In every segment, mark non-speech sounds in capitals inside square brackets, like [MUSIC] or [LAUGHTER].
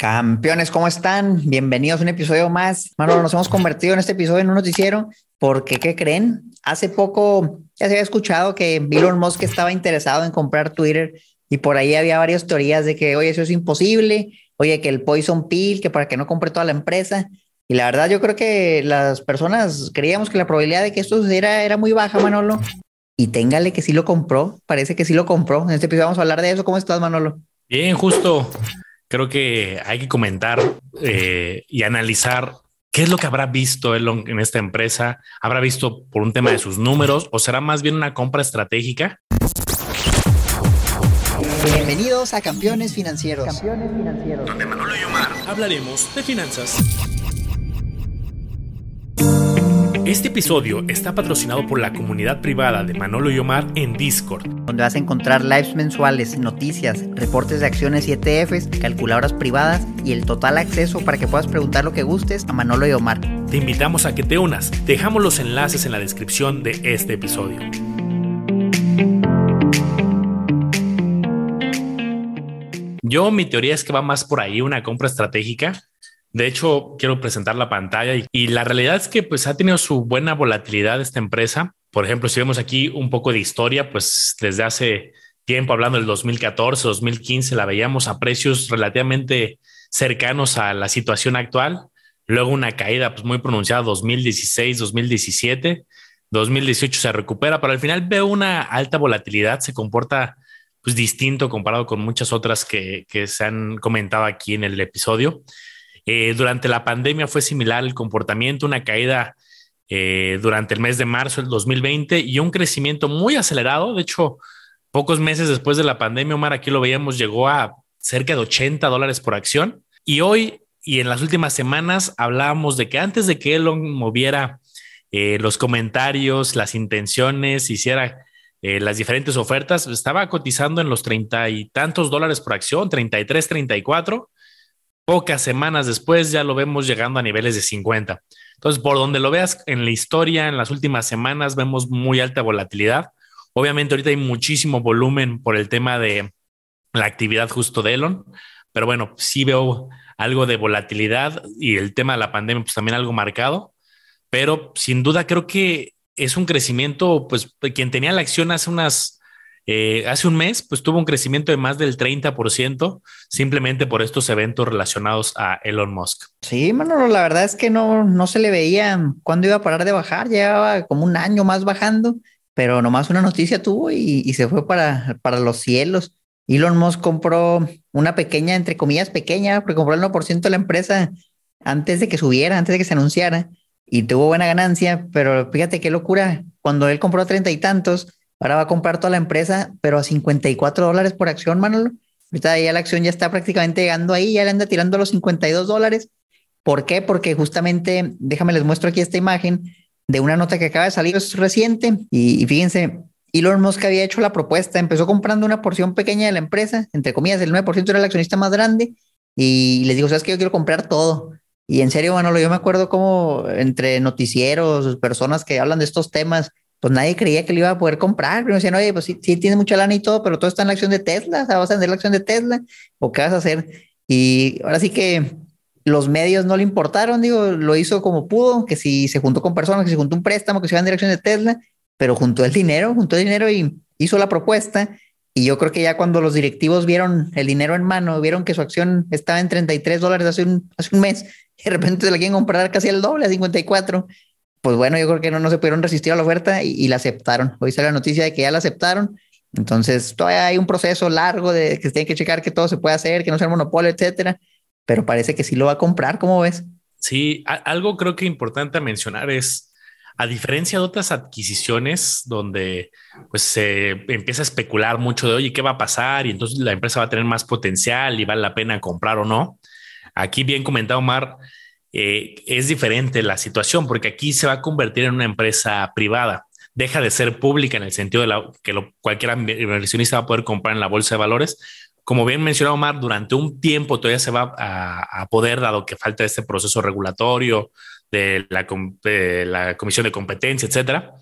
Campeones, ¿cómo están? Bienvenidos a un episodio más. Mano, nos hemos convertido en este episodio en un noticiero porque, ¿qué creen? Hace poco ya se había escuchado que Elon Musk estaba interesado en comprar Twitter y por ahí había varias teorías de que, oye, eso es imposible, oye, que el poison pill, que para que no compre toda la empresa. Y la verdad, yo creo que las personas creíamos que la probabilidad de que esto sucediera era muy baja, Manolo. Y téngale que sí lo compró, parece que sí lo compró. En este episodio vamos a hablar de eso. ¿Cómo estás, Manolo? Bien, justo creo que hay que comentar eh, y analizar qué es lo que habrá visto Elon en esta empresa. ¿Habrá visto por un tema de sus números o será más bien una compra estratégica? Bienvenidos a Campeones Financieros. Campeones Financieros. Donde Manolo y Omar hablaremos de finanzas. Este episodio está patrocinado por la comunidad privada de Manolo y Omar en Discord, donde vas a encontrar lives mensuales, noticias, reportes de acciones y ETFs, calculadoras privadas y el total acceso para que puedas preguntar lo que gustes a Manolo y Omar. Te invitamos a que te unas. Dejamos los enlaces en la descripción de este episodio. Yo mi teoría es que va más por ahí una compra estratégica de hecho, quiero presentar la pantalla y, la realidad es que pues ha tenido su buena volatilidad esta empresa. Por ejemplo, si vemos aquí un poco de historia, pues desde hace tiempo, hablando del 2014, 2015, la veíamos a precios relativamente cercanos a la situación actual. Luego una caída pues, muy pronunciada 2016, 2017, 2018 se recupera, pero al final veo una alta volatilidad, se comporta pues distinto comparado con muchas otras que, que se han comentado aquí en el episodio. Eh, durante la pandemia fue similar el comportamiento, una caída eh, durante el mes de marzo del 2020 y un crecimiento muy acelerado. De hecho, pocos meses después de la pandemia, Omar, aquí lo veíamos, llegó a cerca de 80 dólares por acción. Y hoy y en las últimas semanas hablábamos de que antes de que Elon moviera eh, los comentarios, las intenciones, hiciera las diferentes ofertas, estaba cotizando en los treinta y tantos dólares por acción, 33, 34 Pocas semanas después ya lo vemos llegando a niveles de 50. Entonces, por donde lo veas en la historia, en las últimas semanas vemos muy alta volatilidad. Obviamente ahorita hay muchísimo volumen por el tema de la actividad justo de Elon, pero bueno, sí veo algo de volatilidad y el tema de la pandemia pues también algo marcado, pero sin duda creo que es un crecimiento, pues quien tenía la acción hace unas eh, hace un mes, pues tuvo un crecimiento de más del 30% simplemente por estos eventos relacionados a Elon Musk. Sí, Manolo, la verdad es que no, no se le veía cuándo iba a parar de bajar, llevaba como un año más bajando, pero nomás una noticia tuvo y, se fue para, para los cielos. Elon Musk compró una pequeña, entre comillas, pequeña, porque compró el 1% de la empresa antes de que subiera, antes de que se anunciara, y tuvo buena ganancia, pero fíjate qué locura, cuando él compró treinta y tantos, Ahora va a comprar toda la empresa, pero a 54 dólares por acción, Manolo. Ahorita ya la acción ya está prácticamente llegando ahí, ya le anda tirando los 52 dólares. ¿Por qué? Porque justamente, déjame les muestro aquí esta imagen de una nota que acaba de salir, es reciente, y, fíjense, Elon Musk había hecho la propuesta, empezó comprando una porción pequeña de la empresa, entre comillas, el 9% era el accionista más grande, y les digo, sabes que yo quiero comprar todo. Y en serio, Manolo, yo me acuerdo como entre noticieros, personas que hablan de estos temas, pues nadie creía que lo iba a poder comprar. Pero decían, oye, pues sí, sí tiene mucha lana y todo, pero todo está en la acción de Tesla. O sea, vas a vender la acción de Tesla o qué vas a hacer. Y ahora sí que los medios no le importaron, digo, lo hizo como pudo, que si se juntó con personas, que se juntó un préstamo, que se iba en dirección de Tesla, pero juntó el dinero, juntó el dinero y hizo la propuesta. Y yo creo que ya cuando los directivos vieron el dinero en mano, vieron que su acción estaba en 33 dólares hace un, hace un mes, y [LAUGHS] de repente se la quieren comprar casi el doble, a 54 pues bueno, yo creo que no, no se pudieron resistir a la oferta y, la aceptaron. Hoy sale la noticia de que ya la aceptaron. Entonces, todavía hay un proceso largo de que se tiene que checar que todo se puede hacer, que no sea monopolio, etcétera. Pero parece que sí lo va a comprar. ¿Cómo ves? Sí, algo creo que importante mencionar es, a diferencia de otras adquisiciones donde pues se empieza a especular mucho de, oye, ¿qué va a pasar? Y entonces la empresa va a tener más potencial y vale la pena comprar o no. Aquí bien comentado, Omar, eh, es diferente la situación porque aquí se va a convertir en una empresa privada. Deja de ser pública en el sentido de que lo, cualquier inversionista va a poder comprar en la bolsa de valores. Como bien mencionó Omar, durante un tiempo todavía se va a, poder, dado que falta este proceso regulatorio de la, la Comisión de Competencia, etcétera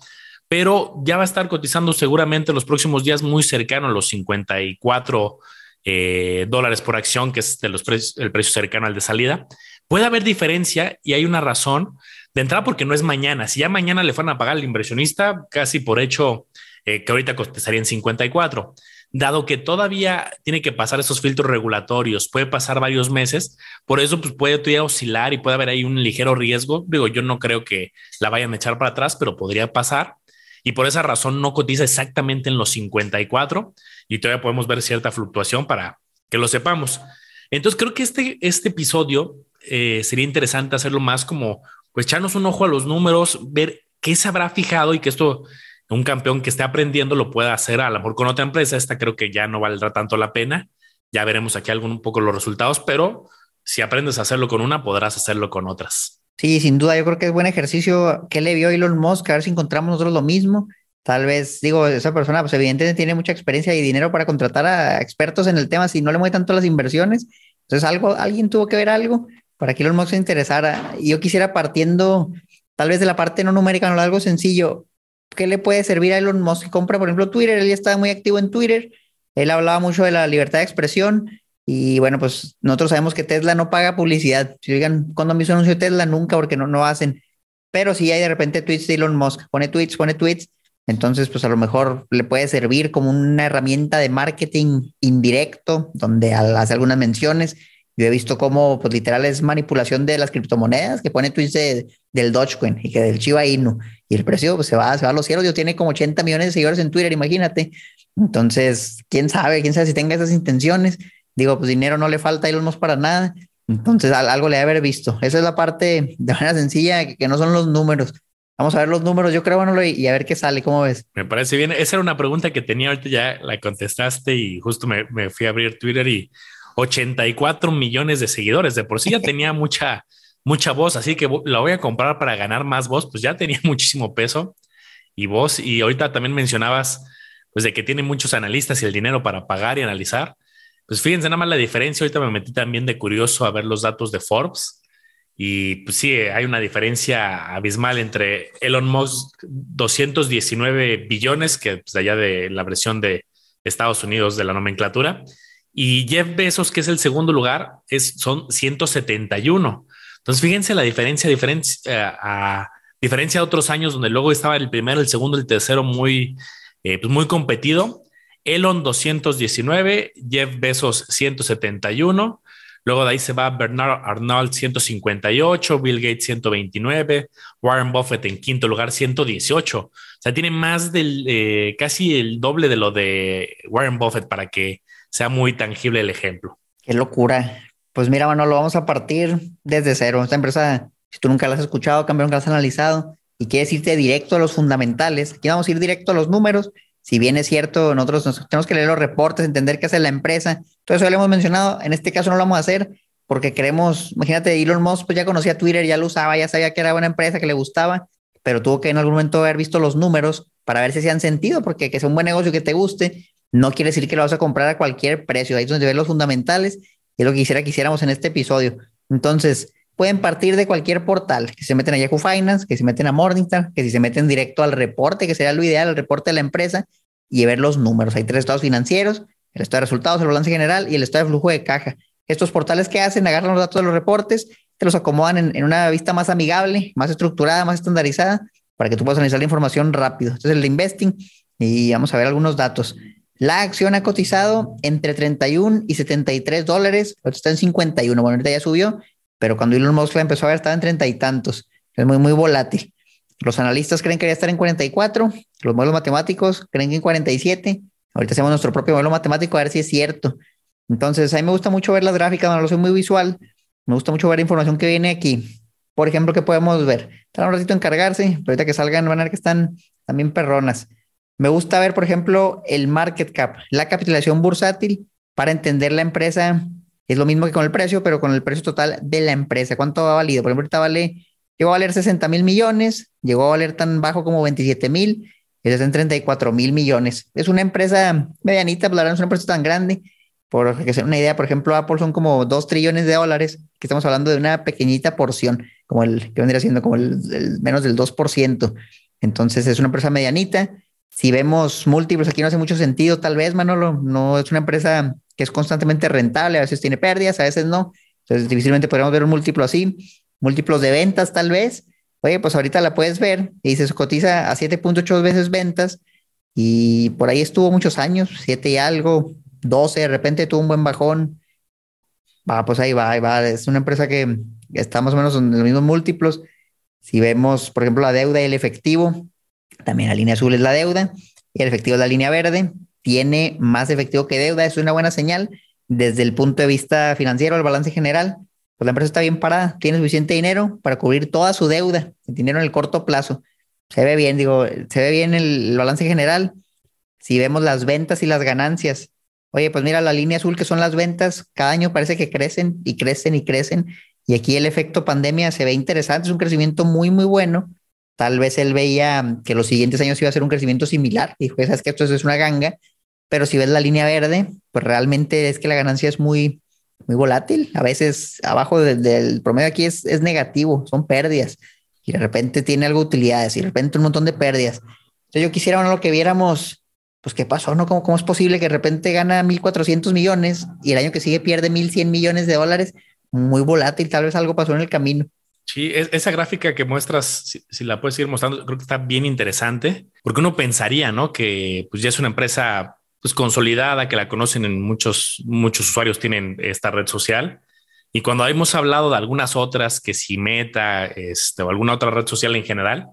pero ya va a estar cotizando seguramente los próximos días muy cercano a los 54 eh, dólares por acción, que es de los el precio cercano al de salida. Puede haber diferencia y hay una razón de entrada porque no es mañana. Si ya mañana le fueran a pagar al inversionista, casi por hecho eh, que ahorita costaría en 54 dado que todavía tiene que pasar esos filtros regulatorios, puede pasar varios meses, por eso pues, puede todavía oscilar y puede haber ahí un ligero riesgo. Digo, yo no creo que la vayan a echar para atrás, pero podría pasar. Y por esa razón no cotiza exactamente en los 54 y todavía podemos ver cierta fluctuación para que lo sepamos. Entonces creo que este, este episodio eh, sería interesante hacerlo más como, pues echarnos un ojo a los números, ver qué se habrá fijado y que esto un campeón que esté aprendiendo lo pueda hacer a lo mejor con otra empresa. Esta creo que ya no valdrá tanto la pena. Ya veremos aquí algún un poco los resultados, pero si aprendes a hacerlo con una, podrás hacerlo con otras. Sí, sin duda, yo creo que es buen ejercicio que le vio Elon Musk, a ver si encontramos nosotros lo mismo. Tal vez, digo, esa persona, pues evidentemente tiene mucha experiencia y dinero para contratar a expertos en el tema, si no le mueve tanto las inversiones. Entonces, algo, alguien tuvo que ver algo para que Elon Musk se interesara. Yo quisiera partiendo tal vez de la parte no numérica, no algo sencillo. ¿qué le puede servir a Elon Musk que compra, por ejemplo, Twitter? Él ya estaba muy activo en Twitter, él hablaba mucho de la libertad de expresión y bueno, pues nosotros sabemos que Tesla no paga publicidad. Si digan, cuando me hizo anuncio Tesla, nunca, porque no, no hacen. Pero si hay de repente tweets de Elon Musk, pone tweets, pone tweets, entonces pues a lo mejor le puede servir como una herramienta de marketing indirecto, donde hace algunas menciones yo he visto cómo, pues literal, es manipulación de las criptomonedas, que pone tweets del Dogecoin y que del Chiba Inu, y el precio pues, se, va, se va a los cielos. Yo tiene como 80 millones de seguidores en Twitter, imagínate. Entonces, quién sabe, quién sabe si tenga esas intenciones. Digo, pues dinero no le falta a Elon Musk para nada. Entonces, algo le debe haber visto. Esa es la parte de manera sencilla, que, no son los números. Vamos a ver los números, yo creo, bueno, y, a ver qué sale, ¿cómo ves? Me parece bien. Esa era una pregunta que tenía ahorita, ya la contestaste y justo me, me fui a abrir Twitter y 84 millones de seguidores. De por sí ya tenía mucha, mucha voz, así que la voy a comprar para ganar más voz, pues ya tenía [LAUGHS] muchísimo peso y voz. Y ahorita también mencionabas, pues de que tiene muchos analistas y el dinero para pagar y analizar. Pues fíjense nada más la diferencia. Ahorita me metí también de curioso a ver los datos de Forbes. Y pues sí, hay una diferencia abismal entre Elon Musk, 219 billones, que es pues, allá de la versión de Estados Unidos de la nomenclatura, y Jeff Bezos, que es el segundo lugar, es, son 171. Entonces, fíjense la diferencia, diferencia eh, a diferencia otros años donde luego estaba el primero, el segundo, el tercero muy, eh, pues muy competido. Elon 219, Jeff Bezos 171. Luego de ahí se va Bernard Arnold 158, Bill Gates 129, Warren Buffett en quinto lugar 118. O sea, tiene más del eh, casi el doble de lo de Warren Buffett para que sea muy tangible el ejemplo. Qué locura. Pues mira, bueno, lo vamos a partir desde cero. Esta empresa, si tú nunca la has escuchado, campeón, que la has analizado y quieres irte directo a los fundamentales, aquí vamos a ir directo a los números. Si bien es cierto, nosotros tenemos que leer los reportes, entender qué hace la empresa. Todo eso ya lo hemos mencionado. En este caso no lo vamos a hacer porque queremos, imagínate, Elon Musk pues ya conocía Twitter, ya lo usaba, ya sabía que era buena empresa, que le gustaba, pero tuvo que en algún momento haber visto los números para ver si han sentido, porque que sea un buen negocio que te guste, no quiere decir que lo vas a comprar a cualquier precio. Ahí es donde ven los fundamentales y es lo que quisiera que hiciéramos en este episodio. Entonces, pueden partir de cualquier portal, que se meten a Yahoo Finance, que se meten a Morningstar, que si se meten directo al reporte, que sería lo ideal, el reporte de la empresa, y ver los números. Hay tres estados financieros, el estado de resultados, el balance general y el estado de flujo de caja. Estos portales que hacen, agarran los datos de los reportes, te los acomodan en, en una vista más amigable, más estructurada, más estandarizada, para que tú puedas analizar la información rápido. Entonces, el de investing, y vamos a ver algunos datos. La acción ha cotizado entre 31 y 73 dólares, ahorita está en 51, bueno, ahorita ya subió, pero cuando Elon Musk la empezó a ver estaba en treinta y tantos, es muy, muy volátil. Los analistas creen que debería estar en 44, los modelos matemáticos creen que en 47, ahorita hacemos nuestro propio modelo matemático a ver si es cierto. Entonces, a mí me gusta mucho ver las gráficas, no lo soy muy visual, me gusta mucho ver la información que viene aquí. Por ejemplo, ¿qué podemos ver? Están un ratito en cargarse, pero ahorita que salgan van a ver que están también perronas. Me gusta ver, por ejemplo, el market cap, la capitalización bursátil para entender la empresa. Es lo mismo que con el precio, pero con el precio total de la empresa. ¿Cuánto ha valido? Por ejemplo, ahorita vale, llegó a valer 60 mil millones, llegó a valer tan bajo como 27 mil, está en 34 mil millones. Es una empresa medianita, pero verdad no es una empresa tan grande. Por que sea una idea, por ejemplo, Apple son como 2 trillones de dólares, que estamos hablando de una pequeñita porción, como el que vendría siendo como el, el menos del 2%. Entonces es una empresa medianita si vemos múltiplos, aquí no hace mucho sentido, tal vez, Manolo, no es una empresa que es constantemente rentable, a veces tiene pérdidas, a veces no. Entonces, difícilmente podríamos ver un múltiplo así. Múltiplos de ventas, tal vez. Oye, pues ahorita la puedes ver y se cotiza a 7.8 veces ventas y por ahí estuvo muchos años, 7 y algo, 12, de repente tuvo un buen bajón. Va, pues ahí va, ahí va. Es una empresa que está más o menos en los mismos múltiplos. Si vemos, por ejemplo, la deuda y el efectivo, también la línea azul es la deuda y el efectivo es la línea verde. Tiene más efectivo que deuda, es una buena señal desde el punto de vista financiero, el balance general. Pues la empresa está bien parada, tiene suficiente dinero para cubrir toda su deuda, dinero en el corto plazo. Se ve bien, digo, se ve bien el, el balance general. Si vemos las ventas y las ganancias, oye, pues mira la línea azul que son las ventas, cada año parece que crecen y crecen y crecen. Y aquí el efecto pandemia se ve interesante, es un crecimiento muy, muy bueno Tal vez él veía que los siguientes años iba a ser un crecimiento similar. Dijo, sabes que esto es una ganga, pero si ves la línea verde, pues realmente es que la ganancia es muy, muy volátil. A veces abajo del promedio aquí es, es negativo, son pérdidas. Y de repente tiene algo de utilidades y de repente un montón de pérdidas. Entonces yo quisiera lo que viéramos, pues qué pasó, ¿no? ¿Cómo, ¿Cómo es posible que de repente gana 1.400 millones y el año que sigue pierde 1.100 millones de dólares? Muy volátil, tal vez algo pasó en el camino. Sí, esa gráfica que muestras, si, la puedes ir mostrando, creo que está bien interesante, porque uno pensaría, ¿no? Que pues ya es una empresa pues consolidada, que la conocen en muchos, muchos usuarios tienen esta red social. Y cuando hemos hablado de algunas otras, que si Meta este, o alguna otra red social en general,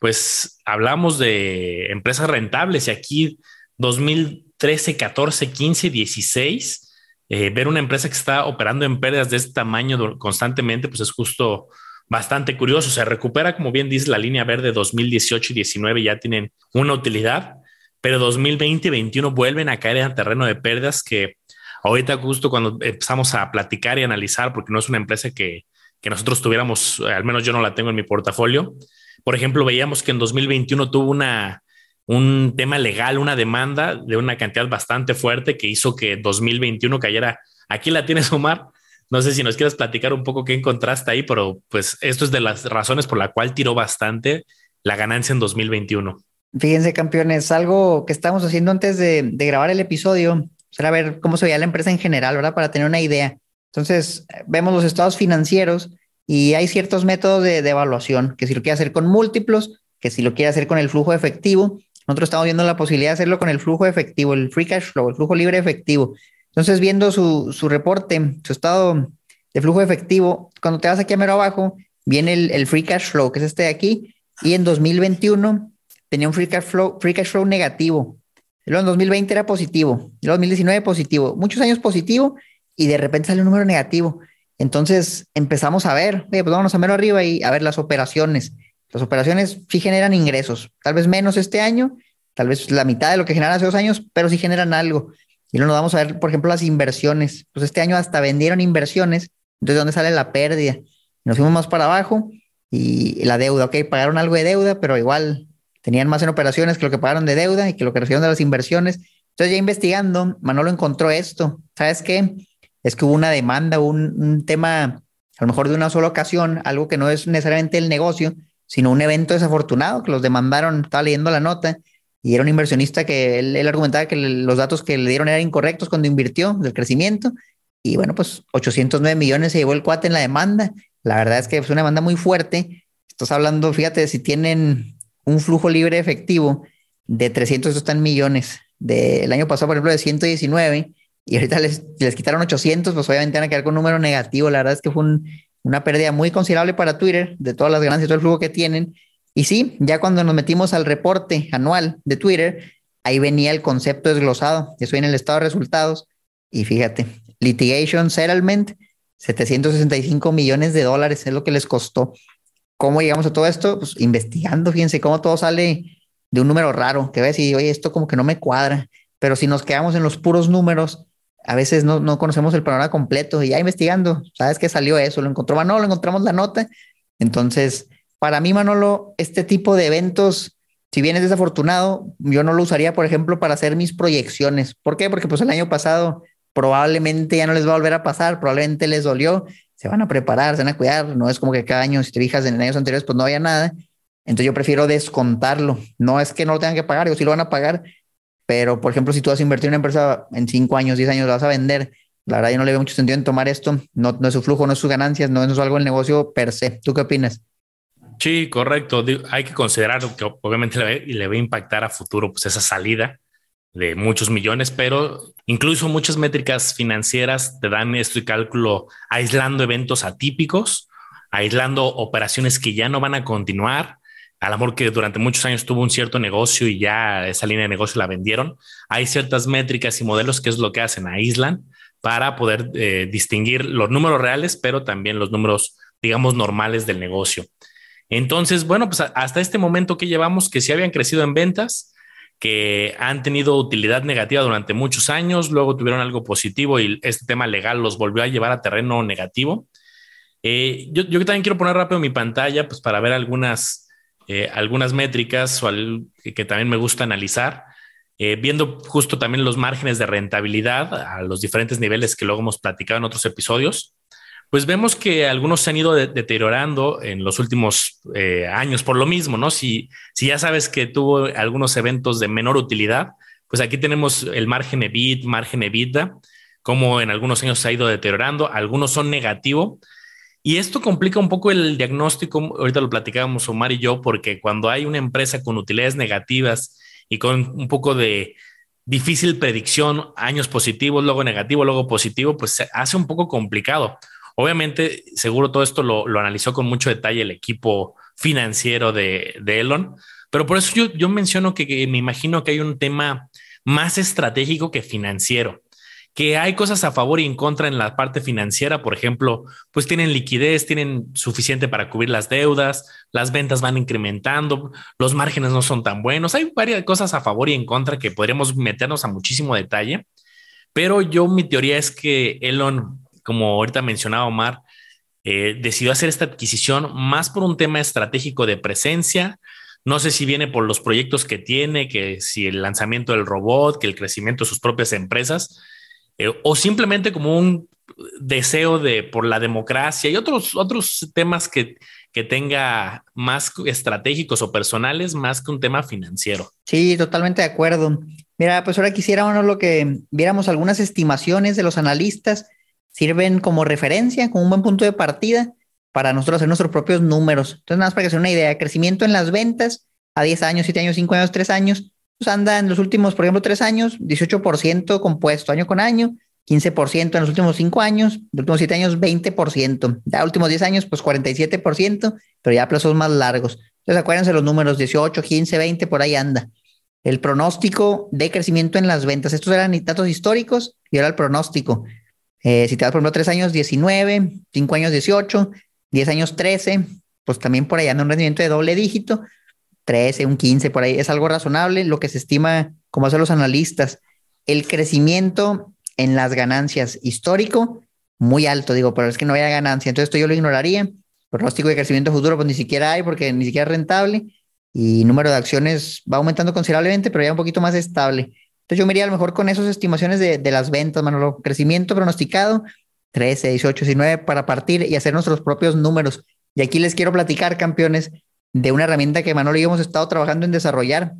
pues hablamos de empresas rentables y aquí 2013, 14, 15, 16, ver una empresa que está operando en pérdidas de este tamaño constantemente, pues es justo bastante curioso. Se recupera, como bien dice la línea verde 2018 y 19 ya tienen una utilidad, pero 2020 y 21 vuelven a caer en terreno de pérdidas que ahorita justo cuando empezamos a platicar y analizar, porque no es una empresa que, que nosotros tuviéramos, al menos yo no la tengo en mi portafolio. Por ejemplo, veíamos que en 2021 tuvo una, un tema legal, una demanda de una cantidad bastante fuerte que hizo que 2021 cayera. Aquí la tienes, Omar, no sé si nos quieres platicar un poco qué encontraste ahí, pero pues esto es de las razones por la cual tiró bastante la ganancia en 2021. Fíjense, campeones, algo que estábamos haciendo antes de, grabar el episodio pues, era ver cómo se veía la empresa en general, ¿verdad? Para tener una idea. Entonces, vemos los estados financieros y hay ciertos métodos de, de evaluación, que si lo quiere hacer con múltiplos, que si lo quiere hacer con el flujo efectivo. Nosotros estamos viendo la posibilidad de hacerlo con el flujo efectivo, el free cash flow, el flujo libre efectivo. Entonces, viendo su, su reporte, su estado de flujo efectivo, cuando te vas aquí a mero abajo, viene el, free cash flow, que es este de aquí, y en 2021 tenía un free cash flow, free cash flow negativo. Luego en 2020 era positivo, en 2019 positivo, muchos años positivo y de repente sale un número negativo. Entonces empezamos a ver, pues vámonos a mero arriba y a ver las operaciones. Las operaciones sí generan ingresos, tal vez menos este año, tal vez la mitad de lo que generan hace dos años, pero sí generan algo. Y luego nos vamos a ver, por ejemplo, las inversiones. Pues este año hasta vendieron inversiones. Entonces, ¿dónde sale la pérdida? Nos fuimos más para abajo y la deuda, ok, pagaron algo de deuda, pero igual tenían más en operaciones que lo que pagaron de deuda y que lo que recibieron de las inversiones. Entonces, ya investigando, Manolo encontró esto. ¿Sabes qué? Es que hubo una demanda, un, un tema, a lo mejor de una sola ocasión, algo que no es necesariamente el negocio, sino un evento desafortunado que los demandaron. Estaba leyendo la nota y era un inversionista que él, argumentaba que los datos que le dieron eran incorrectos cuando invirtió del crecimiento. Y bueno, pues 809 millones se llevó el cuate en la demanda. La verdad es que es una demanda muy fuerte. Estás hablando, fíjate, si tienen un flujo libre efectivo de 300, están millones. Del año pasado, por ejemplo, de 119 y ahorita les, les quitaron 800, pues obviamente van a quedar con un número negativo. La verdad es que fue una pérdida muy considerable para Twitter de todas las ganancias, todo el flujo que tienen. Y sí, ya cuando nos metimos al reporte anual de Twitter, ahí venía el concepto desglosado. Eso viene en el estado de resultados. Y fíjate, litigation settlement, 765 millones de dólares es lo que les costó. ¿Cómo llegamos a todo esto? Pues investigando, fíjense cómo todo sale de un número raro, que ves y oye, esto como que no me cuadra. Pero si nos quedamos en los puros números, a veces no, no conocemos el panorama completo y ya investigando, ¿sabes qué salió eso? Lo encontró Manolo, encontramos la nota. Entonces, para mí, Manolo, este tipo de eventos, si bien es desafortunado, yo no lo usaría, por ejemplo, para hacer mis proyecciones. ¿Por qué? Porque pues el año pasado probablemente ya no les va a volver a pasar, probablemente les dolió, se van a preparar, se van a cuidar, no es como que cada año, si te fijas en años anteriores, pues no había nada. Entonces yo prefiero descontarlo. No es que no lo tengan que pagar, o si lo van a pagar, pero por ejemplo, si tú vas a invertir en una empresa en cinco años, diez años, la vas a vender, la verdad yo no le veo mucho sentido en tomar esto, no, no es su flujo, no es sus ganancias, no, es algo del negocio per se. ¿Tú qué opinas? Sí, correcto. Hay que considerar que obviamente le, le va a impactar a futuro pues esa salida de muchos millones, pero incluso muchas métricas financieras te dan este cálculo aislando eventos atípicos, aislando operaciones que ya no van a continuar, a lo mejor que durante muchos años tuvo un cierto negocio y ya esa línea de negocio la vendieron. Hay ciertas métricas y modelos que es lo que hacen, aíslan para poder eh, distinguir los números reales, pero también los números, digamos, normales del negocio. Entonces, bueno, pues hasta este momento que llevamos, que sí habían crecido en ventas, que han tenido utilidad negativa durante muchos años, luego tuvieron algo positivo y este tema legal los volvió a llevar a terreno negativo. Eh, yo, también quiero poner rápido mi pantalla pues para ver algunas, eh, algunas métricas o que también me gusta analizar, eh, viendo justo también los márgenes de rentabilidad a los diferentes niveles que luego hemos platicado en otros episodios pues vemos que algunos se han ido deteriorando en los últimos eh, años por lo mismo, ¿no? Si, si ya sabes que tuvo algunos eventos de menor utilidad, pues aquí tenemos el margen EBIT, margen EBITDA, como en algunos años se ha ido deteriorando, algunos son negativo. Y esto complica un poco el diagnóstico, ahorita lo platicábamos Omar y yo, porque cuando hay una empresa con utilidades negativas y con un poco de difícil predicción, años positivos, luego negativo, luego positivo, pues se hace un poco complicado. Obviamente, seguro todo esto lo, analizó con mucho detalle el equipo financiero de, Elon, pero por eso yo, menciono que, me imagino que hay un tema más estratégico que financiero, que hay cosas a favor y en contra en la parte financiera, por ejemplo, pues tienen liquidez, tienen suficiente para cubrir las deudas, las ventas van incrementando, los márgenes no son tan buenos, hay varias cosas a favor y en contra que podríamos meternos a muchísimo detalle, pero yo mi teoría es que Elon como ahorita mencionaba Omar, eh, decidió hacer esta adquisición más por un tema estratégico de presencia. No sé si viene por los proyectos que tiene, que si el lanzamiento del robot, que el crecimiento de sus propias empresas, eh, o simplemente como un deseo de por la democracia y otros, otros temas que, que tenga más estratégicos o personales más que un tema financiero. Sí, totalmente de acuerdo. Mira, pues ahora quisiéramos lo que viéramos algunas estimaciones de los analistas sirven como referencia, como un buen punto de partida para nosotros hacer nuestros propios números. Entonces, nada más para que se una idea, crecimiento en las ventas a 10 años, 7 años, 5 años, 3 años, pues anda en los últimos, por ejemplo, 3 años, 18% compuesto año con año, 15% en los últimos 5 años, los últimos 7 años, 20%, ya últimos 10 años, pues 47%, pero ya plazos más largos. Entonces, acuérdense los números 18, 15, 20, por ahí anda. El pronóstico de crecimiento en las ventas, estos eran datos históricos y ahora el pronóstico. Eh, si te das, por ejemplo, 3 años 19, 5 años 18, 10 años 13, pues también por ahí anda un rendimiento de doble dígito, 13, un 15, por ahí es algo razonable, lo que se estima, como hacen los analistas, el crecimiento en las ganancias histórico, muy alto, digo, pero es que no haya ganancia, entonces esto yo lo ignoraría. Pronóstico de crecimiento futuro, pues ni siquiera hay porque ni siquiera es rentable y número de acciones va aumentando considerablemente, pero ya un poquito más estable. Entonces yo me iría a lo mejor con esas estimaciones de, de las ventas, Manolo. Crecimiento pronosticado, 13, 18, 19 para partir y hacer nuestros propios números. Y aquí les quiero platicar, campeones, de una herramienta que Manolo y yo hemos estado trabajando en desarrollar.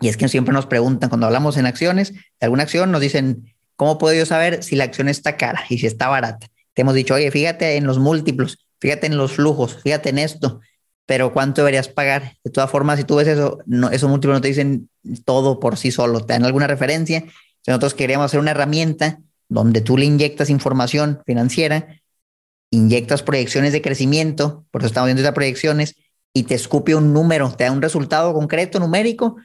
Y es que siempre nos preguntan cuando hablamos en acciones, de alguna acción, nos dicen, ¿cómo puedo yo saber si la acción está cara y si está barata? Te hemos dicho, oye, fíjate en los múltiplos, fíjate en los flujos, fíjate en esto pero ¿cuánto deberías pagar? De todas formas, si tú ves eso, no, esos múltiplos no te dicen todo por sí solo, te dan alguna referencia. Nosotros queríamos hacer una herramienta donde tú le inyectas información financiera, inyectas proyecciones de crecimiento, por eso estamos viendo estas proyecciones, y te escupe un número, te da un resultado concreto, numérico,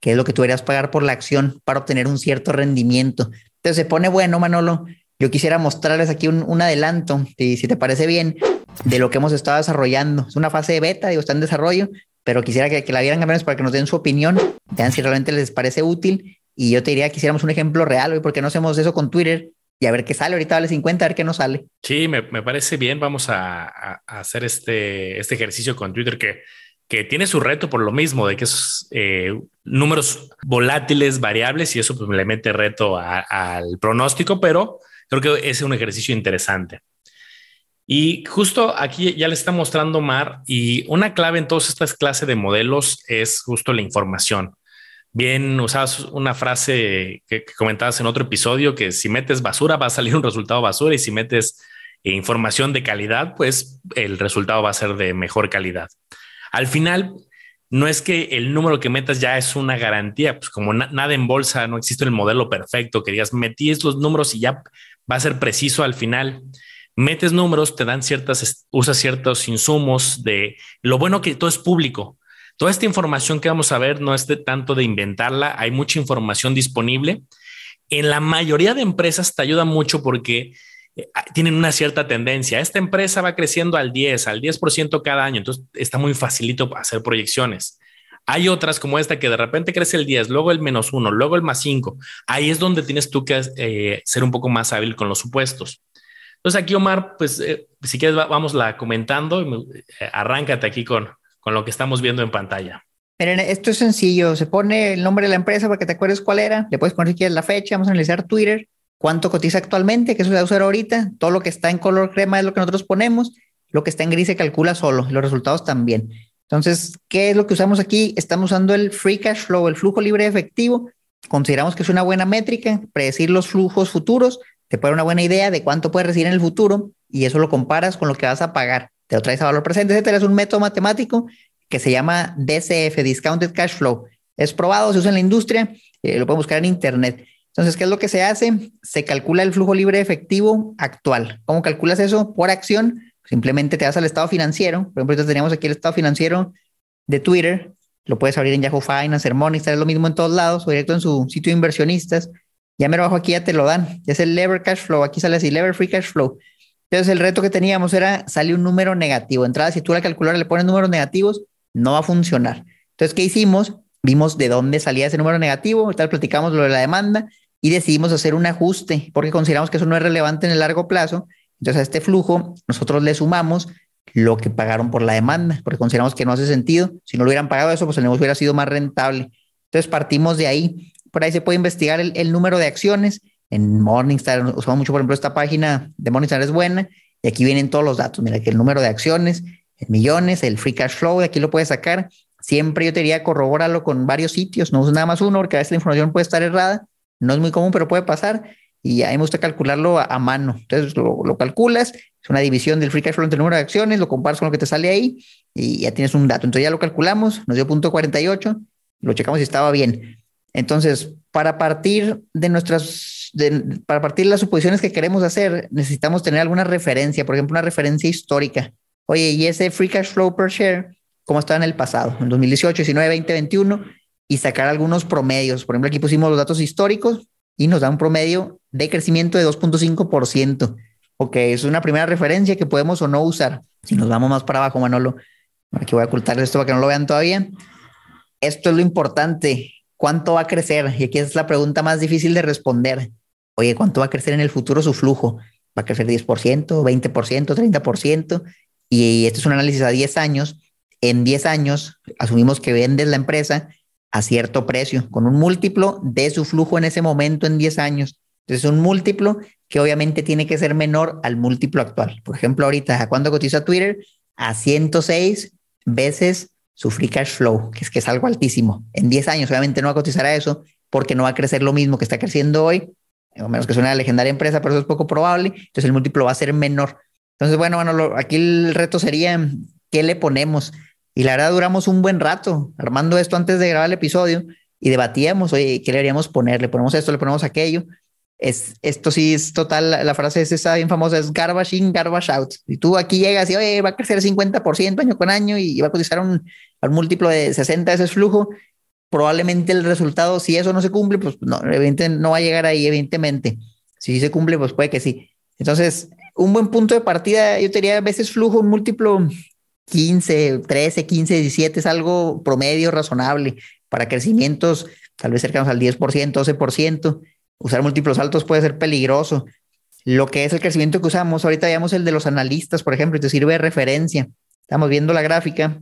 que es lo que tú deberías pagar por la acción para obtener un cierto rendimiento. Entonces se pone bueno, Manolo. Yo quisiera mostrarles aquí un, adelanto, si, si te parece bien, de lo que hemos estado desarrollando. Es una fase de beta, digo, está en desarrollo, pero quisiera que, la vieran campeones para que nos den su opinión, vean si realmente les parece útil. Y yo te diría que hiciéramos un ejemplo real, hoy, porque no hacemos eso con Twitter y a ver qué sale. Ahorita vale 50, a ver qué nos sale. Sí, me, parece bien. Vamos a, hacer este, este ejercicio con Twitter que, que tiene su reto por lo mismo, de que esos eh, números volátiles, variables, y eso pues le mete reto al pronóstico, pero creo que es un ejercicio interesante. Y justo aquí ya le está mostrando Mar y una clave en todas estas clases de modelos es justo la información. Bien, usabas una frase que, comentabas en otro episodio, que si metes basura va a salir un resultado basura y si metes información de calidad, pues el resultado va a ser de mejor calidad. Al final, no es que el número que metas ya es una garantía, pues como nada en bolsa, no existe el modelo perfecto, que digas, metí los números y ya va a ser preciso al final. Metes números, te dan ciertas, usas ciertos insumos de lo bueno que todo es público. Toda esta información que vamos a ver no es de tanto de inventarla, hay mucha información disponible. En la mayoría de empresas te ayuda mucho porque eh, tienen una cierta tendencia. Esta empresa va creciendo al 10, al 10% cada año, entonces está muy facilito hacer proyecciones. Hay otras como esta que de repente crece el 10, luego el menos 1, luego el más 5. Ahí es donde tienes tú que eh, ser un poco más hábil con los supuestos. Entonces aquí, Omar, pues eh, si quieres, vamos la comentando. arráncate aquí con, con lo que estamos viendo en pantalla. Miren, esto es sencillo. Se pone el nombre de la empresa para que te acuerdes cuál era. Le puedes poner si quieres la fecha. Vamos a analizar Twitter cuánto cotiza actualmente, que eso se va a usar ahorita, todo lo que está en color crema es lo que nosotros ponemos, lo que está en gris se calcula solo, los resultados también. Entonces, ¿qué es lo que usamos aquí? Estamos usando el free cash flow, el flujo libre de efectivo. Consideramos que es una buena métrica, predecir los flujos futuros, te puede dar una buena idea de cuánto puedes recibir en el futuro y eso lo comparas con lo que vas a pagar. Te lo traes a valor presente, etcétera. Es un método matemático que se llama DCF, Discounted Cash Flow. Es probado, se usa en la industria, eh, lo pueden buscar en internet. Entonces, ¿qué es lo que se hace? Se calcula el flujo libre efectivo actual. ¿Cómo calculas eso? Por acción. Simplemente te vas al estado financiero. Por ejemplo, teníamos aquí el estado financiero de Twitter. Lo puedes abrir en Yahoo Finance, Money, es lo mismo en todos lados o directo en su sitio de inversionistas. Ya me bajo aquí, ya te lo dan. Es el lever cash flow. Aquí sale así, lever free cash flow. Entonces, el reto que teníamos era sale un número negativo. Entrada, si tú la calculadora le pones números negativos, no va a funcionar. Entonces, ¿qué hicimos? Vimos de dónde salía ese número negativo, tal platicamos lo de la demanda y decidimos hacer un ajuste porque consideramos que eso no es relevante en el largo plazo. Entonces a este flujo nosotros le sumamos lo que pagaron por la demanda, porque consideramos que no hace sentido. Si no lo hubieran pagado eso, pues el negocio hubiera sido más rentable. Entonces partimos de ahí. Por ahí se puede investigar el, número de acciones. En Morningstar usamos mucho, por ejemplo, esta página de Morningstar es buena y aquí vienen todos los datos. Mira que el número de acciones en millones, el free cash flow, de aquí lo puedes sacar. Siempre yo te diría corrobóralo con varios sitios, no uses nada más uno porque a veces la información puede estar errada no es muy común, pero puede pasar. Y a mí me gusta calcularlo a, mano. Entonces lo, calculas, es una división del free cash flow entre el número de acciones, lo comparas con lo que te sale ahí y ya tienes un dato. Entonces ya lo calculamos, nos dio punto 48, lo checamos si estaba bien. Entonces, para partir de nuestras, para partir las suposiciones que queremos hacer, necesitamos tener alguna referencia, por ejemplo, una referencia histórica. Oye, y ese free cash flow per share, ¿cómo estaba en el pasado? En 2018, 19, 20, 21 y sacar algunos promedios. Por ejemplo, aquí pusimos los datos históricos y nos da un promedio de crecimiento de 2.5%. Ok, es una primera referencia que podemos o no usar. Si nos vamos más para abajo, Manolo, aquí voy a ocultar esto para que no lo vean todavía. Esto es lo importante. ¿Cuánto va a crecer? Y aquí es la pregunta más difícil de responder. Oye, ¿cuánto va a crecer en el futuro su flujo? ¿Va a crecer 10%, 20%, 30%? Y este es un análisis a 10 años. En 10 años, asumimos que vendes la empresa a cierto precio, con un múltiplo de su flujo en ese momento en 10 años. Entonces, un múltiplo que obviamente tiene que ser menor al múltiplo actual. Por ejemplo, ahorita, ¿a cuánto cotiza Twitter? A 106 veces su free cash flow, que es que es algo altísimo. En 10 años, obviamente no va a cotizar a eso porque no va a crecer lo mismo que está creciendo hoy, o menos que sea una legendaria empresa, pero eso es poco probable. Entonces, el múltiplo va a ser menor. Entonces, bueno, bueno, aquí el reto sería, ¿qué le ponemos? Y la verdad duramos un buen rato armando esto antes de grabar el episodio y debatíamos, oye, ¿qué le deberíamos poner? ¿Le ponemos esto? ¿Le ponemos aquello? Es, esto sí es total, la, frase es esa bien famosa, es garbage in, garbage out. Y tú aquí llegas y, oye, va a crecer 50% año con año y va a cotizar un, un múltiplo de 60 ese flujo, probablemente el resultado, si eso no se cumple, pues no, evidentemente no va a llegar ahí, evidentemente. Si se cumple, pues puede que sí. Entonces, un buen punto de partida, yo te diría a veces flujo, un múltiplo 15, 13, 15, 17 es algo promedio razonable para crecimientos tal vez cercanos al 10%, 12%. Usar múltiplos altos puede ser peligroso. Lo que es el crecimiento que usamos, ahorita veamos el de los analistas, por ejemplo, y te sirve de referencia. Estamos viendo la gráfica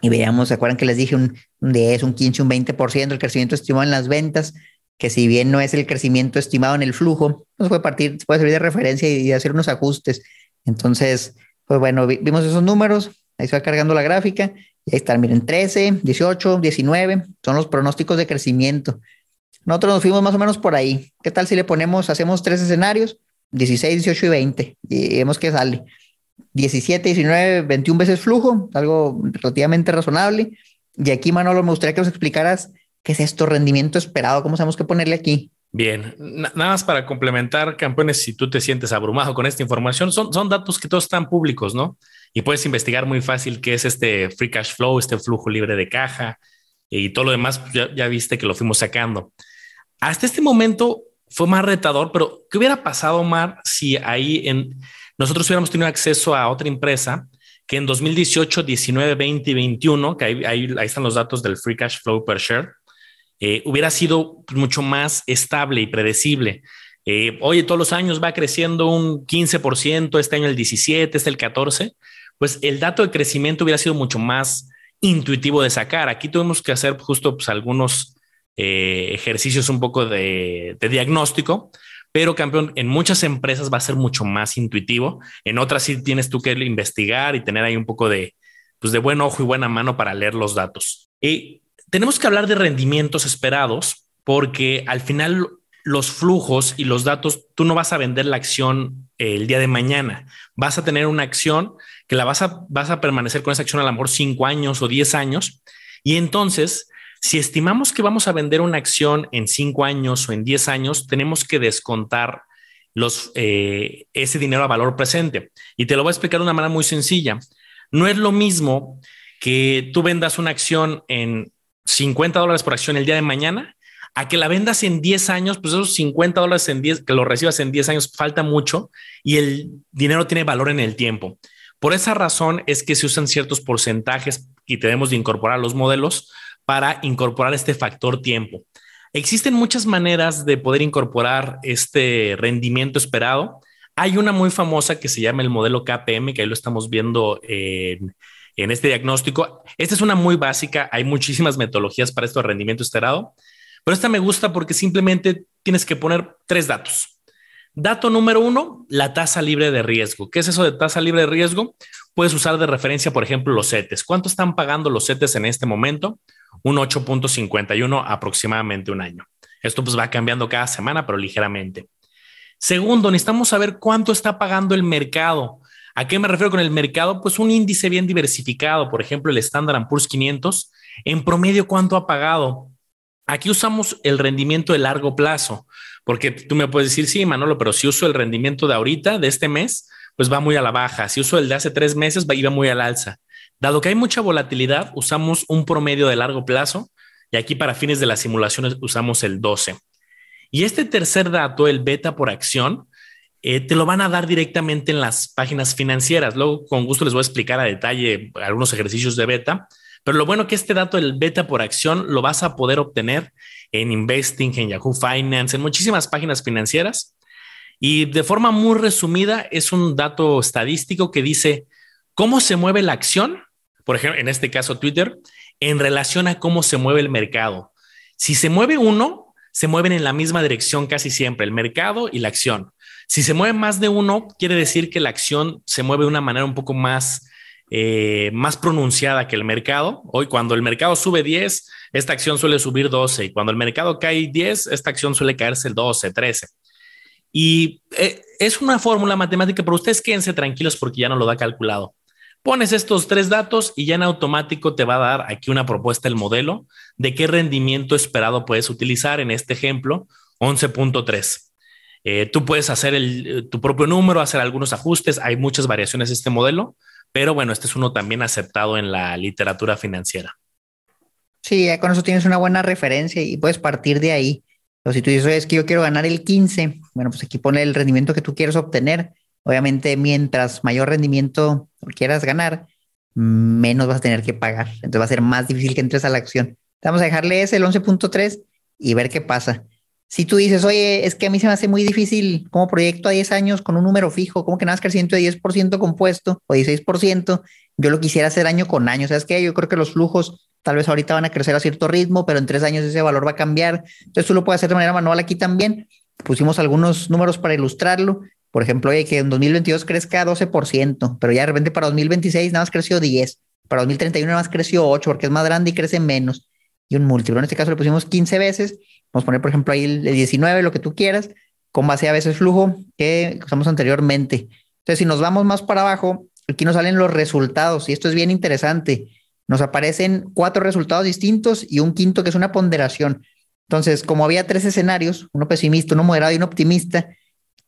y veamos, ¿se acuerdan que les dije un, un 10, un 15, un 20% el crecimiento estimado en las ventas? Que si bien no es el crecimiento estimado en el flujo, nos puede partir, puede servir de referencia y, hacer unos ajustes. Entonces, pues bueno, vimos esos números, ahí se va cargando la gráfica Y ahí están, miren, 13, 18, 19, son los pronósticos de crecimiento. Nosotros nos fuimos más o menos por ahí. ¿Qué tal si le ponemos, hacemos tres escenarios, 16, 18 y 20, y vemos que sale? 17, 19, 21 veces flujo, algo relativamente razonable. Y aquí, Manolo, me gustaría que nos explicaras qué es esto, rendimiento esperado, cómo sabemos qué ponerle aquí. Bien, nada más para complementar, campeones, si tú te sientes abrumado con esta información, son, son datos que todos están públicos, ¿no? Y puedes investigar muy fácil qué es este free cash flow, este flujo libre de caja y todo lo demás, ya, ya viste que lo fuimos sacando. Hasta este momento fue más retador, pero ¿qué hubiera pasado, Omar, si ahí en nosotros hubiéramos tenido acceso a otra empresa que en 2018, 19, 20 y 21, que ahí, están los datos del free cash flow per share, eh, hubiera sido mucho más estable y predecible. Eh, oye, todos los años va creciendo un 15%, este año el 17, este el 14, pues el dato de crecimiento hubiera sido mucho más intuitivo de sacar. Aquí tuvimos que hacer justo pues, algunos eh, ejercicios un poco de, diagnóstico, pero campeón, en muchas empresas va a ser mucho más intuitivo, en otras sí tienes tú que investigar y tener ahí un poco de, pues, de buen ojo y buena mano para leer los datos. Y tenemos que hablar de rendimientos esperados porque al final los flujos y los datos, tú no vas a vender la acción el día de mañana. Vas a tener una acción que la vas a, vas a permanecer con esa acción a lo mejor cinco años o diez años. Y entonces, si estimamos que vamos a vender una acción en cinco años o en diez años, tenemos que descontar eh, ese dinero a valor presente. Y te lo voy a explicar de una manera muy sencilla. No es lo mismo que tú vendas una acción en 50 dólares por acción el día de mañana, a que la vendas en 10 años, pues esos 50 dólares en 10, que lo recibas en 10 años, falta mucho y el dinero tiene valor en el tiempo. Por esa razón es que se usan ciertos porcentajes y tenemos de incorporar los modelos para incorporar este factor tiempo. Existen muchas maneras de poder incorporar este rendimiento esperado. Hay una muy famosa que se llama el modelo KPM, que ahí lo estamos viendo en, este diagnóstico. Esta es una muy básica, hay muchísimas metodologías para esto de rendimiento esperado, pero esta me gusta porque simplemente tienes que poner tres datos. Dato número uno, la tasa libre de riesgo. ¿Qué es eso de tasa libre de riesgo? Puedes usar de referencia, por ejemplo, los CETES. ¿Cuánto están pagando los CETES en este momento? Un 8.51 aproximadamente un año. Esto pues va cambiando cada semana, pero ligeramente. Segundo, necesitamos saber cuánto está pagando el mercado. ¿A qué me refiero con el mercado? Pues un índice bien diversificado, por ejemplo, el Standard Poor's 500, en promedio, ¿cuánto ha pagado? Aquí usamos el rendimiento de largo plazo, porque tú me puedes decir, sí, Manolo, pero si uso el rendimiento de ahorita, de este mes, pues va muy a la baja. Si uso el de hace tres meses, va, iba muy al alza. Dado que hay mucha volatilidad, usamos un promedio de largo plazo y aquí para fines de las simulaciones usamos el 12. Y este tercer dato, el beta por acción, eh, te lo van a dar directamente en las páginas financieras. Luego, con gusto les voy a explicar a detalle algunos ejercicios de beta. Pero lo bueno que este dato del beta por acción lo vas a poder obtener en Investing, en Yahoo Finance, en muchísimas páginas financieras. Y de forma muy resumida, es un dato estadístico que dice cómo se mueve la acción, por ejemplo, en este caso Twitter, en relación a cómo se mueve el mercado. Si se mueve uno, se mueven en la misma dirección casi siempre, el mercado y la acción. Si se mueve más de uno, quiere decir que la acción se mueve de una manera un poco más, eh, más pronunciada que el mercado. Hoy, cuando el mercado sube 10, esta acción suele subir 12 y cuando el mercado cae 10, esta acción suele caerse el 12, 13. Y eh, es una fórmula matemática, pero ustedes quédense tranquilos porque ya no lo da calculado. Pones estos tres datos y ya en automático te va a dar aquí una propuesta el modelo de qué rendimiento esperado puedes utilizar. En este ejemplo, 11.3. Eh, tú puedes hacer el, eh, tu propio número, hacer algunos ajustes. Hay muchas variaciones de este modelo, pero bueno, este es uno también aceptado en la literatura financiera. Sí, con eso tienes una buena referencia y puedes partir de ahí. O si tú dices, es que yo quiero ganar el 15, bueno, pues aquí pone el rendimiento que tú quieres obtener. Obviamente, mientras mayor rendimiento quieras ganar, menos vas a tener que pagar. Entonces va a ser más difícil que entres a la acción. Vamos a dejarle ese, el 11.3, y ver qué pasa. Si tú dices, oye, es que a mí se me hace muy difícil como proyecto a 10 años con un número fijo, como que nada más crecimiento de 10% compuesto o 16%, yo lo quisiera hacer año con año. ¿Sabes qué? Yo creo que los flujos tal vez ahorita van a crecer a cierto ritmo, pero en tres años ese valor va a cambiar. Entonces tú lo puedes hacer de manera manual aquí también. Pusimos algunos números para ilustrarlo. Por ejemplo, oye, que en 2022 crezca 12%, pero ya de repente para 2026 nada más creció 10. para 2031 más creció 8 porque es más grande y crece menos. Y un múltiplo. En este caso le pusimos 15 veces. Vamos a poner, por ejemplo, ahí el 19, lo que tú quieras, con base a veces flujo que usamos anteriormente. Entonces, si nos vamos más para abajo, aquí nos salen los resultados y esto es bien interesante. Nos aparecen cuatro resultados distintos y un quinto que es una ponderación. Entonces, como había tres escenarios, uno pesimista, uno moderado y uno optimista,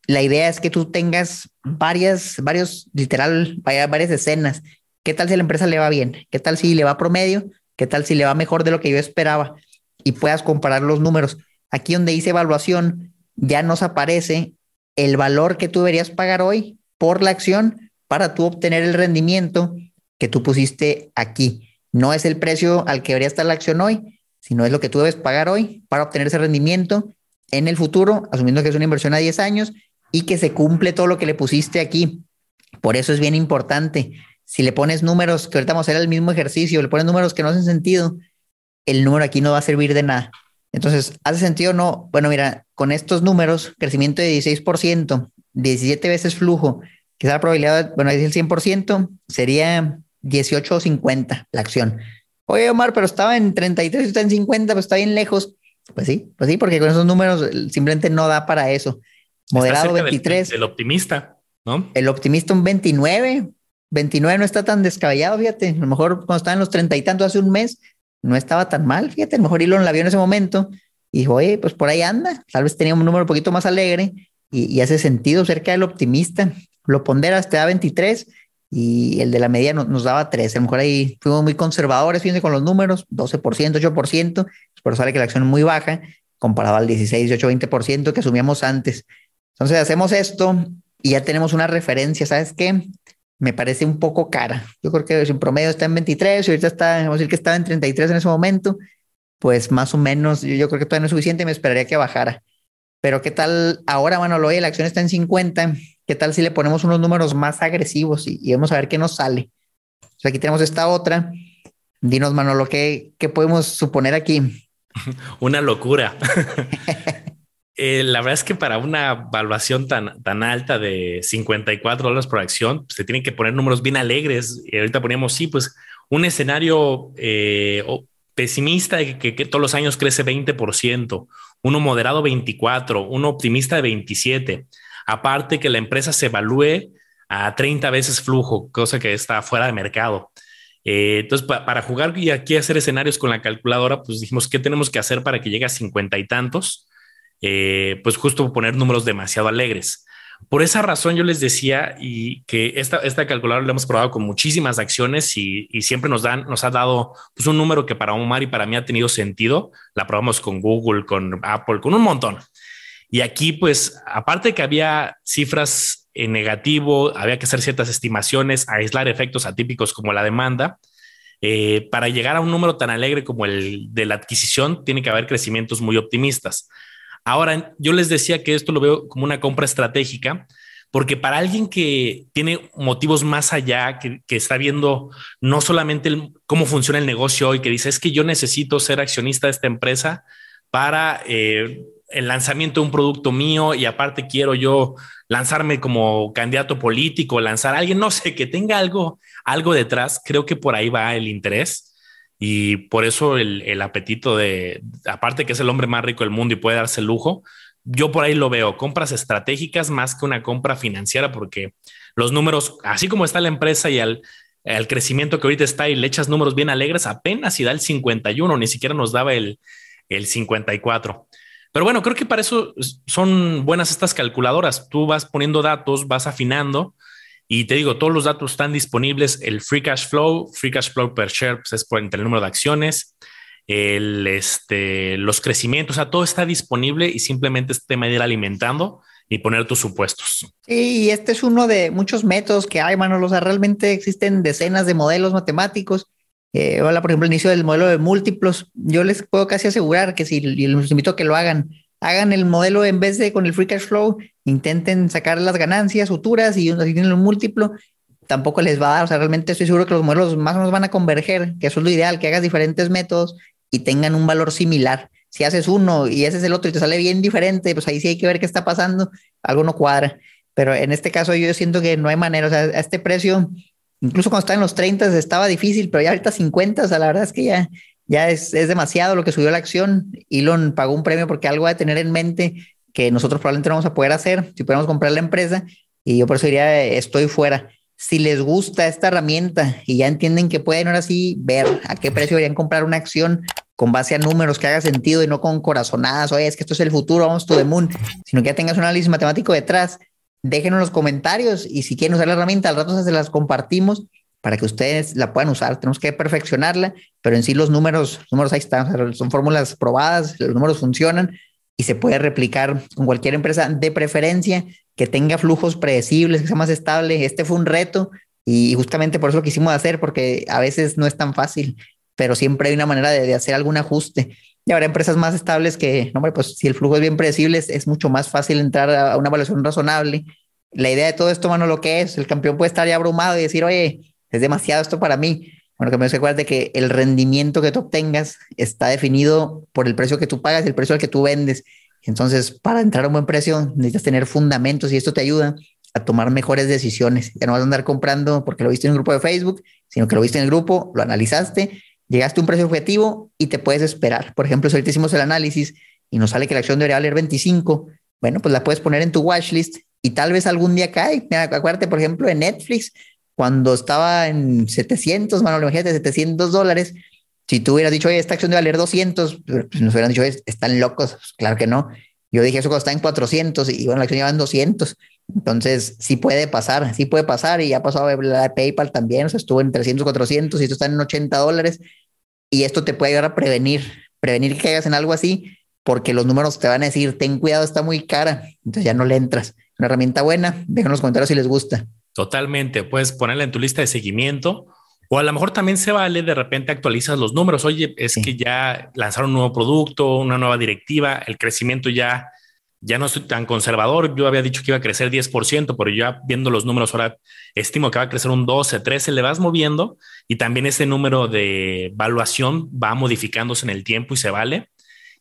la idea es que tú tengas varias, varios, literal, varias escenas. ¿Qué tal si la empresa le va bien? ¿Qué tal si le va promedio? ¿Qué tal si le va mejor de lo que yo esperaba? Y puedas comparar los números. Aquí donde dice evaluación, ya nos aparece el valor que tú deberías pagar hoy por la acción para tú obtener el rendimiento que tú pusiste aquí. No es el precio al que debería estar la acción hoy, sino es lo que tú debes pagar hoy para obtener ese rendimiento en el futuro, asumiendo que es una inversión a 10 años y que se cumple todo lo que le pusiste aquí. Por eso es bien importante. Si le pones números, que ahorita vamos a hacer el mismo ejercicio, le pones números que no hacen sentido, el número aquí no va a servir de nada. Entonces, ¿hace sentido o no? Bueno, mira, con estos números, crecimiento de 16%, 17 veces flujo, es la probabilidad, bueno, es el 100%, sería 18.50 la acción. Oye, Omar, pero estaba en 33 y está en 50, pues está bien lejos. Pues sí, pues sí, porque con esos números simplemente no da para eso. Moderado 23. el optimista, ¿no? El optimista un 29. 29 no está tan descabellado, fíjate. A lo mejor cuando estaba en los treinta y tantos hace un mes, no estaba tan mal, fíjate. A lo mejor Elon la vio en ese momento y dijo, oye, pues por ahí anda. Tal vez tenía un número un poquito más alegre y, hace sentido cerca del optimista. Lo ponderas, te da 23 y el de la media nos daba 3. A lo mejor ahí fuimos muy conservadores, fíjense con los números, 12%, 8%, pero sale que la acción es muy baja comparado al 16, 18, 20% que asumíamos antes. Entonces hacemos esto y ya tenemos una referencia, ¿sabes qué? Me parece un poco cara. Yo creo que en promedio está en 23 y ahorita está, vamos a decir que estaba en 33 en ese momento, pues más o menos yo, creo que todavía no es suficiente, me esperaría que bajara. Pero qué tal ahora, bueno, lo oye, la acción está en 50, ¿qué tal si le ponemos unos números más agresivos y, vamos a ver qué nos sale? aquí tenemos esta otra. Dinos, Manolo, ¿qué, qué podemos suponer aquí? [LAUGHS] Una locura. [LAUGHS] Eh, la verdad es que para una evaluación tan, tan alta de 54 dólares por acción, pues, se tienen que poner números bien alegres. Y ahorita poníamos, sí, pues un escenario eh, pesimista de que, todos los años crece 20%, uno moderado 24, uno optimista de 27. Aparte que la empresa se evalúe a 30 veces flujo, cosa que está fuera de mercado. Eh, entonces, para jugar y aquí hacer escenarios con la calculadora, pues dijimos, ¿qué tenemos que hacer para que llegue a 50 y tantos? Eh, pues justo poner números demasiado alegres. Por esa razón yo les decía y que esta, esta calculadora la hemos probado con muchísimas acciones y, siempre nos dan, nos ha dado pues, un número que para Omar y para mí ha tenido sentido. La probamos con Google, con Apple, con un montón. Y aquí, pues, aparte que había cifras en negativo, había que hacer ciertas estimaciones, aislar efectos atípicos como la demanda. Eh, para llegar a un número tan alegre como el de la adquisición, tiene que haber crecimientos muy optimistas. Ahora, yo les decía que esto lo veo como una compra estratégica, porque para alguien que tiene motivos más allá, que, está viendo no solamente cómo funciona el negocio hoy, que dice, es que yo necesito ser accionista de esta empresa para eh, el lanzamiento de un producto mío y aparte quiero yo lanzarme como candidato político, lanzar a alguien, no sé, que tenga algo, algo detrás, creo que por ahí va el interés. Y por eso el, apetito de, aparte que es el hombre más rico del mundo y puede darse el lujo, yo por ahí lo veo, compras estratégicas más que una compra financiera, porque los números, así como está la empresa y al, crecimiento que ahorita está y le echas números bien alegres, apenas si da el 51, ni siquiera nos daba el, el 54. Pero bueno, creo que para eso son buenas estas calculadoras. Tú vas poniendo datos, vas afinando y te digo, todos los datos están disponibles. El free cash flow, free cash flow per share, pues es por entre el número de acciones, el, este, los crecimientos, o sea, todo está disponible y simplemente es tema de ir alimentando y poner tus supuestos. Y este es uno de muchos métodos que hay, Manolo. O sea, realmente existen decenas de modelos matemáticos. Eh, hola, por ejemplo, el inicio del modelo de múltiplos. Yo les puedo casi asegurar que si les invito a que lo hagan, hagan el modelo en vez de con el free cash flow, intenten sacar las ganancias futuras y así tienen un múltiplo, tampoco les va a dar, o sea, realmente estoy seguro que los modelos más o menos van a converger, que eso es lo ideal, que hagas diferentes métodos y tengan un valor similar. Si haces uno y ese es el otro y te sale bien diferente, pues ahí sí hay que ver qué está pasando, algo no cuadra. Pero en este caso yo siento que no hay manera, o sea, a este precio incluso cuando estaba en los 30 estaba difícil, pero ya ahorita 50, o sea, la verdad es que ya, ya es, es demasiado lo que subió la acción. Elon pagó un premio porque algo va a tener en mente que nosotros probablemente no vamos a poder hacer si podemos comprar la empresa. Y yo por eso diría, estoy fuera. Si les gusta esta herramienta y ya entienden que pueden ahora sí ver a qué precio deberían comprar una acción con base a números que haga sentido y no con corazonadas, oye, es que esto es el futuro, vamos to the moon, sino que ya tengas un análisis matemático detrás, déjenos en los comentarios y si quieren usar la herramienta, al rato se las compartimos para que ustedes la puedan usar. Tenemos que perfeccionarla, pero en sí los números, números ahí están, son fórmulas probadas, los números funcionan y se puede replicar con cualquier empresa de preferencia que tenga flujos predecibles, que sea más estable. Este fue un reto y justamente por eso lo quisimos hacer, porque a veces no es tan fácil, pero siempre hay una manera de, hacer algún ajuste. Y habrá empresas más estables que, hombre, pues si el flujo es bien predecible, es, mucho más fácil entrar a una evaluación razonable. La idea de todo esto, mano, lo que es, el campeón puede estar ya abrumado y decir, oye, es demasiado esto para mí. Bueno, que me acuerdas que el rendimiento que tú obtengas está definido por el precio que tú pagas y el precio al que tú vendes. Entonces, para entrar a un buen precio, necesitas tener fundamentos y esto te ayuda a tomar mejores decisiones. Ya no vas a andar comprando porque lo viste en un grupo de Facebook, sino que lo viste en el grupo, lo analizaste, llegaste a un precio objetivo y te puedes esperar. Por ejemplo, si ahorita hicimos el análisis y nos sale que la acción debería valer 25, bueno, pues la puedes poner en tu watchlist y tal vez algún día cae. acuérdate, por ejemplo, en Netflix, cuando estaba en 700, mano, imagínate, 700 dólares. Si tú hubieras dicho, oye, esta acción debe valer 200, pues nos hubieran dicho, están locos. Pues claro que no. Yo dije eso cuando está en 400 y bueno, la acción lleva en 200. Entonces, sí puede pasar, sí puede pasar. Y ha pasado la PayPal también, o sea, estuvo en 300, 400 y esto está en 80 dólares. Y esto te puede ayudar a prevenir, prevenir que caigas en algo así, porque los números te van a decir, ten cuidado, está muy cara. Entonces ya no le entras. Una herramienta buena, dejen los comentarios si les gusta. Totalmente, puedes ponerla en tu lista de seguimiento o a lo mejor también se vale, de repente actualizas los números, oye, es que ya lanzaron un nuevo producto, una nueva directiva, el crecimiento ya, ya no soy tan conservador, yo había dicho que iba a crecer 10%, pero ya viendo los números ahora estimo que va a crecer un 12, 13, le vas moviendo y también ese número de evaluación va modificándose en el tiempo y se vale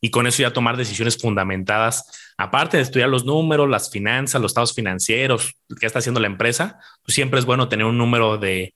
y con eso ya tomar decisiones fundamentadas, aparte de estudiar los números, las finanzas, los estados financieros, qué está haciendo la empresa, pues siempre es bueno tener un número de...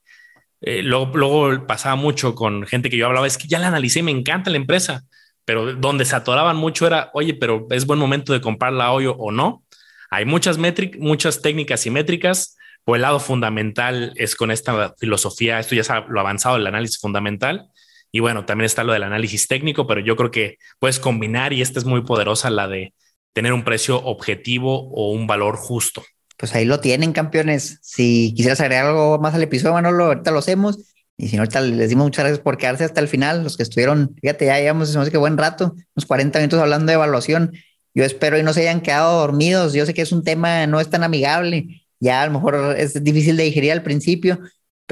Eh, luego, luego pasaba mucho con gente que yo hablaba, es que ya la analicé me encanta la empresa, pero donde se atoraban mucho era, oye, pero es buen momento de comprarla hoy o no. Hay muchas métricas, muchas técnicas y métricas, o el lado fundamental es con esta filosofía, esto ya es lo avanzado del análisis fundamental, y bueno, también está lo del análisis técnico, pero yo creo que puedes combinar y esta es muy poderosa, la de tener un precio objetivo o un valor justo. Pues ahí lo tienen, campeones. Si quisieras agregar algo más al episodio, Manolo, ahorita lo hacemos. Y si no, ahorita les dimos muchas gracias por quedarse hasta el final. Los que estuvieron, fíjate, ya llevamos, no sé qué buen rato, unos 40 minutos hablando de evaluación. Yo espero y no se hayan quedado dormidos. Yo sé que es un tema, no es tan amigable. Ya a lo mejor es difícil de digerir al principio,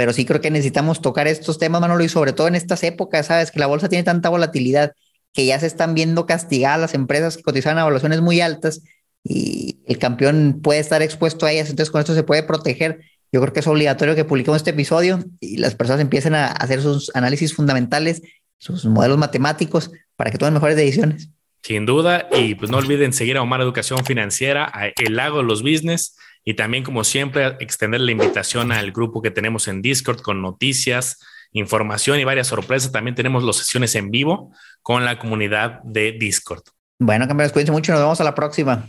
pero sí creo que necesitamos tocar estos temas, Manolo, y sobre todo en estas épocas, sabes, que la bolsa tiene tanta volatilidad que ya se están viendo castigadas las empresas que cotizan a evaluaciones muy altas y el campeón puede estar expuesto a ellas, entonces con esto se puede proteger. Yo creo que es obligatorio que publiquemos este episodio y las personas empiecen a hacer sus análisis fundamentales, sus modelos matemáticos para que tomen mejores decisiones. Sin duda, y pues no olviden seguir a Omar Educación Financiera, El Lago de los Business y también, como siempre, extender la invitación al grupo que tenemos en Discord con noticias, información y varias sorpresas. También tenemos las sesiones en vivo con la comunidad de Discord. Bueno, campeones, cuídense mucho. Nos vemos a la próxima.